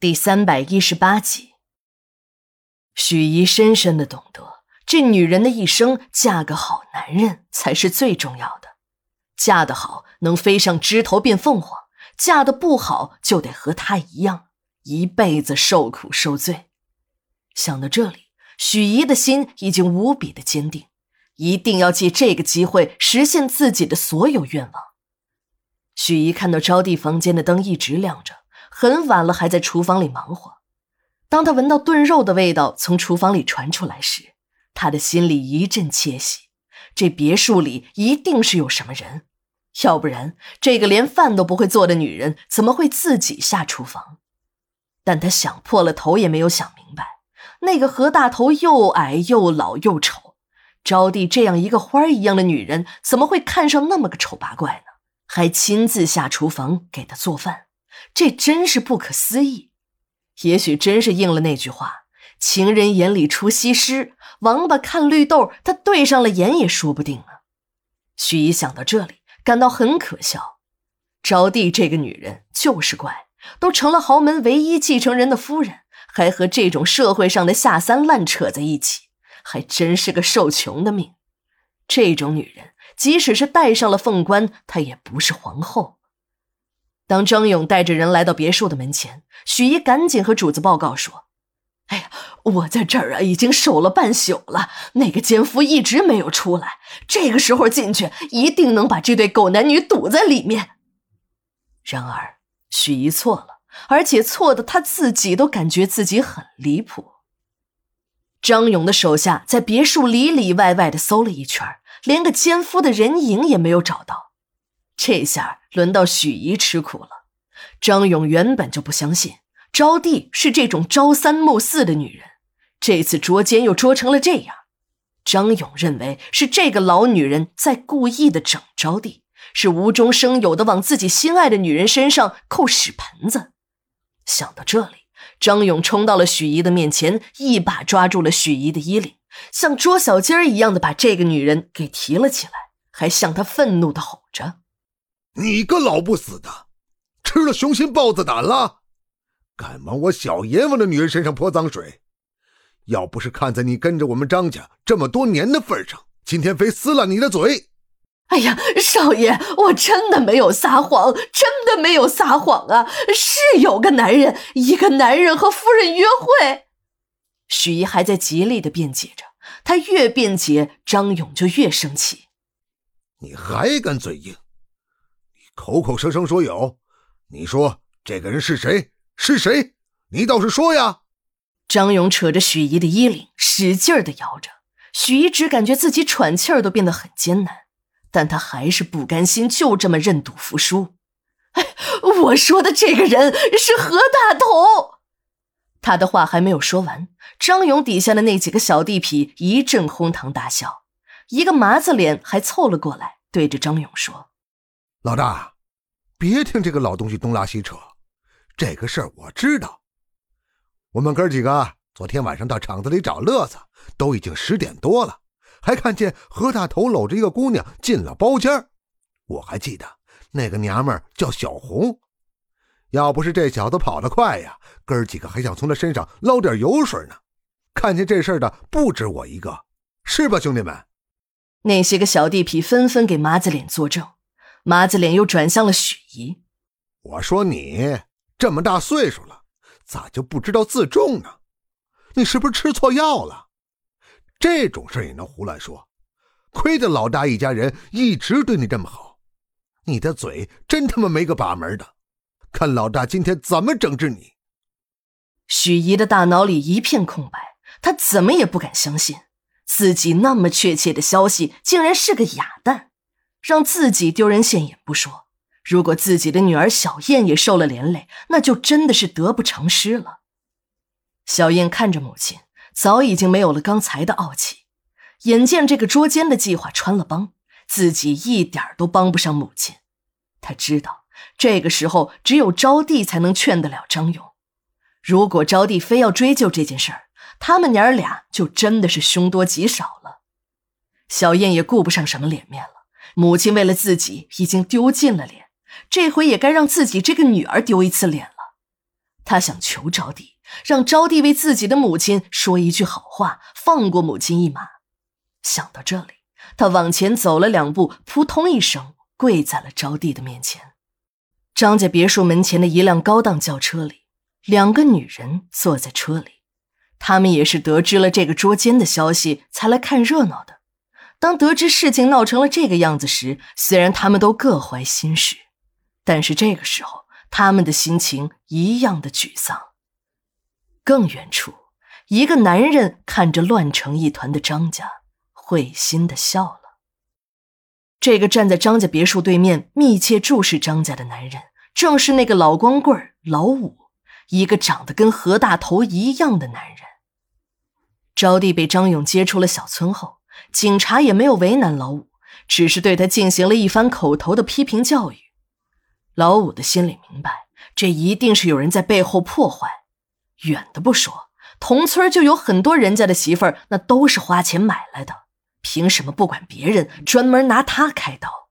第三百一十八集，许怡深深的懂得，这女人的一生嫁个好男人才是最重要的。嫁得好，能飞上枝头变凤凰；嫁得不好，就得和他一样，一辈子受苦受罪。想到这里，许怡的心已经无比的坚定，一定要借这个机会实现自己的所有愿望。许怡看到招娣房间的灯一直亮着。很晚了，还在厨房里忙活。当他闻到炖肉的味道从厨房里传出来时，他的心里一阵窃喜。这别墅里一定是有什么人，要不然这个连饭都不会做的女人怎么会自己下厨房？但他想破了头也没有想明白，那个何大头又矮又老又丑，招娣这样一个花儿一样的女人怎么会看上那么个丑八怪呢？还亲自下厨房给他做饭。这真是不可思议，也许真是应了那句话：“情人眼里出西施，王八看绿豆。”他对上了眼也说不定啊。许姨想到这里，感到很可笑。招娣这个女人就是怪，都成了豪门唯一继承人的夫人，还和这种社会上的下三滥扯在一起，还真是个受穷的命。这种女人，即使是戴上了凤冠，她也不是皇后。当张勇带着人来到别墅的门前，许一赶紧和主子报告说：“哎呀，我在这儿啊，已经守了半宿了，那个奸夫一直没有出来。这个时候进去，一定能把这对狗男女堵在里面。”然而，许一错了，而且错的他自己都感觉自己很离谱。张勇的手下在别墅里里外外的搜了一圈，连个奸夫的人影也没有找到。这下轮到许怡吃苦了。张勇原本就不相信招娣是这种朝三暮四的女人，这次捉奸又捉成了这样。张勇认为是这个老女人在故意的整招娣，是无中生有的往自己心爱的女人身上扣屎盆子。想到这里，张勇冲到了许怡的面前，一把抓住了许怡的衣领，像捉小鸡儿一样的把这个女人给提了起来，还向她愤怒的吼着。你个老不死的，吃了雄心豹子胆了，敢往我小阎王的女人身上泼脏水！要不是看在你跟着我们张家这么多年的份上，今天非撕烂你的嘴！哎呀，少爷，我真的没有撒谎，真的没有撒谎啊！是有个男人，一个男人和夫人约会。许姨还在极力的辩解着，她越辩解，张勇就越生气。你还敢嘴硬？口口声声说有，你说这个人是谁？是谁？你倒是说呀！张勇扯着许怡的衣领，使劲的摇着。许怡只感觉自己喘气儿都变得很艰难，但她还是不甘心，就这么认赌服输。哎，我说的这个人是何大头。他的话还没有说完，张勇底下的那几个小地痞一阵哄堂大笑，一个麻子脸还凑了过来，对着张勇说。老大，别听这个老东西东拉西扯，这个事儿我知道。我们哥几个昨天晚上到厂子里找乐子，都已经十点多了，还看见何大头搂着一个姑娘进了包间我还记得那个娘们叫小红，要不是这小子跑得快呀，哥几个还想从他身上捞点油水呢。看见这事的不止我一个，是吧，兄弟们？那些个小地痞纷纷给麻子脸作证。麻子脸又转向了许姨：“我说你这么大岁数了，咋就不知道自重呢？你是不是吃错药了？这种事也能胡乱说？亏得老大一家人一直对你这么好，你的嘴真他妈没个把门的！看老大今天怎么整治你！”许姨的大脑里一片空白，她怎么也不敢相信，自己那么确切的消息竟然是个哑弹。让自己丢人现眼不说，如果自己的女儿小燕也受了连累，那就真的是得不偿失了。小燕看着母亲，早已经没有了刚才的傲气。眼见这个捉奸的计划穿了帮，自己一点都帮不上母亲。他知道，这个时候只有招娣才能劝得了张勇。如果招娣非要追究这件事儿，他们娘儿俩就真的是凶多吉少了。小燕也顾不上什么脸面了。母亲为了自己已经丢尽了脸，这回也该让自己这个女儿丢一次脸了。他想求招娣，让招娣为自己的母亲说一句好话，放过母亲一马。想到这里，他往前走了两步，扑通一声跪在了招娣的面前。张家别墅门前的一辆高档轿车里，两个女人坐在车里，她们也是得知了这个捉奸的消息才来看热闹的。当得知事情闹成了这个样子时，虽然他们都各怀心事，但是这个时候他们的心情一样的沮丧。更远处，一个男人看着乱成一团的张家，会心的笑了。这个站在张家别墅对面密切注视张家的男人，正是那个老光棍老五，一个长得跟何大头一样的男人。招娣被张勇接出了小村后。警察也没有为难老五，只是对他进行了一番口头的批评教育。老五的心里明白，这一定是有人在背后破坏。远的不说，同村就有很多人家的媳妇儿，那都是花钱买来的，凭什么不管别人，专门拿他开刀？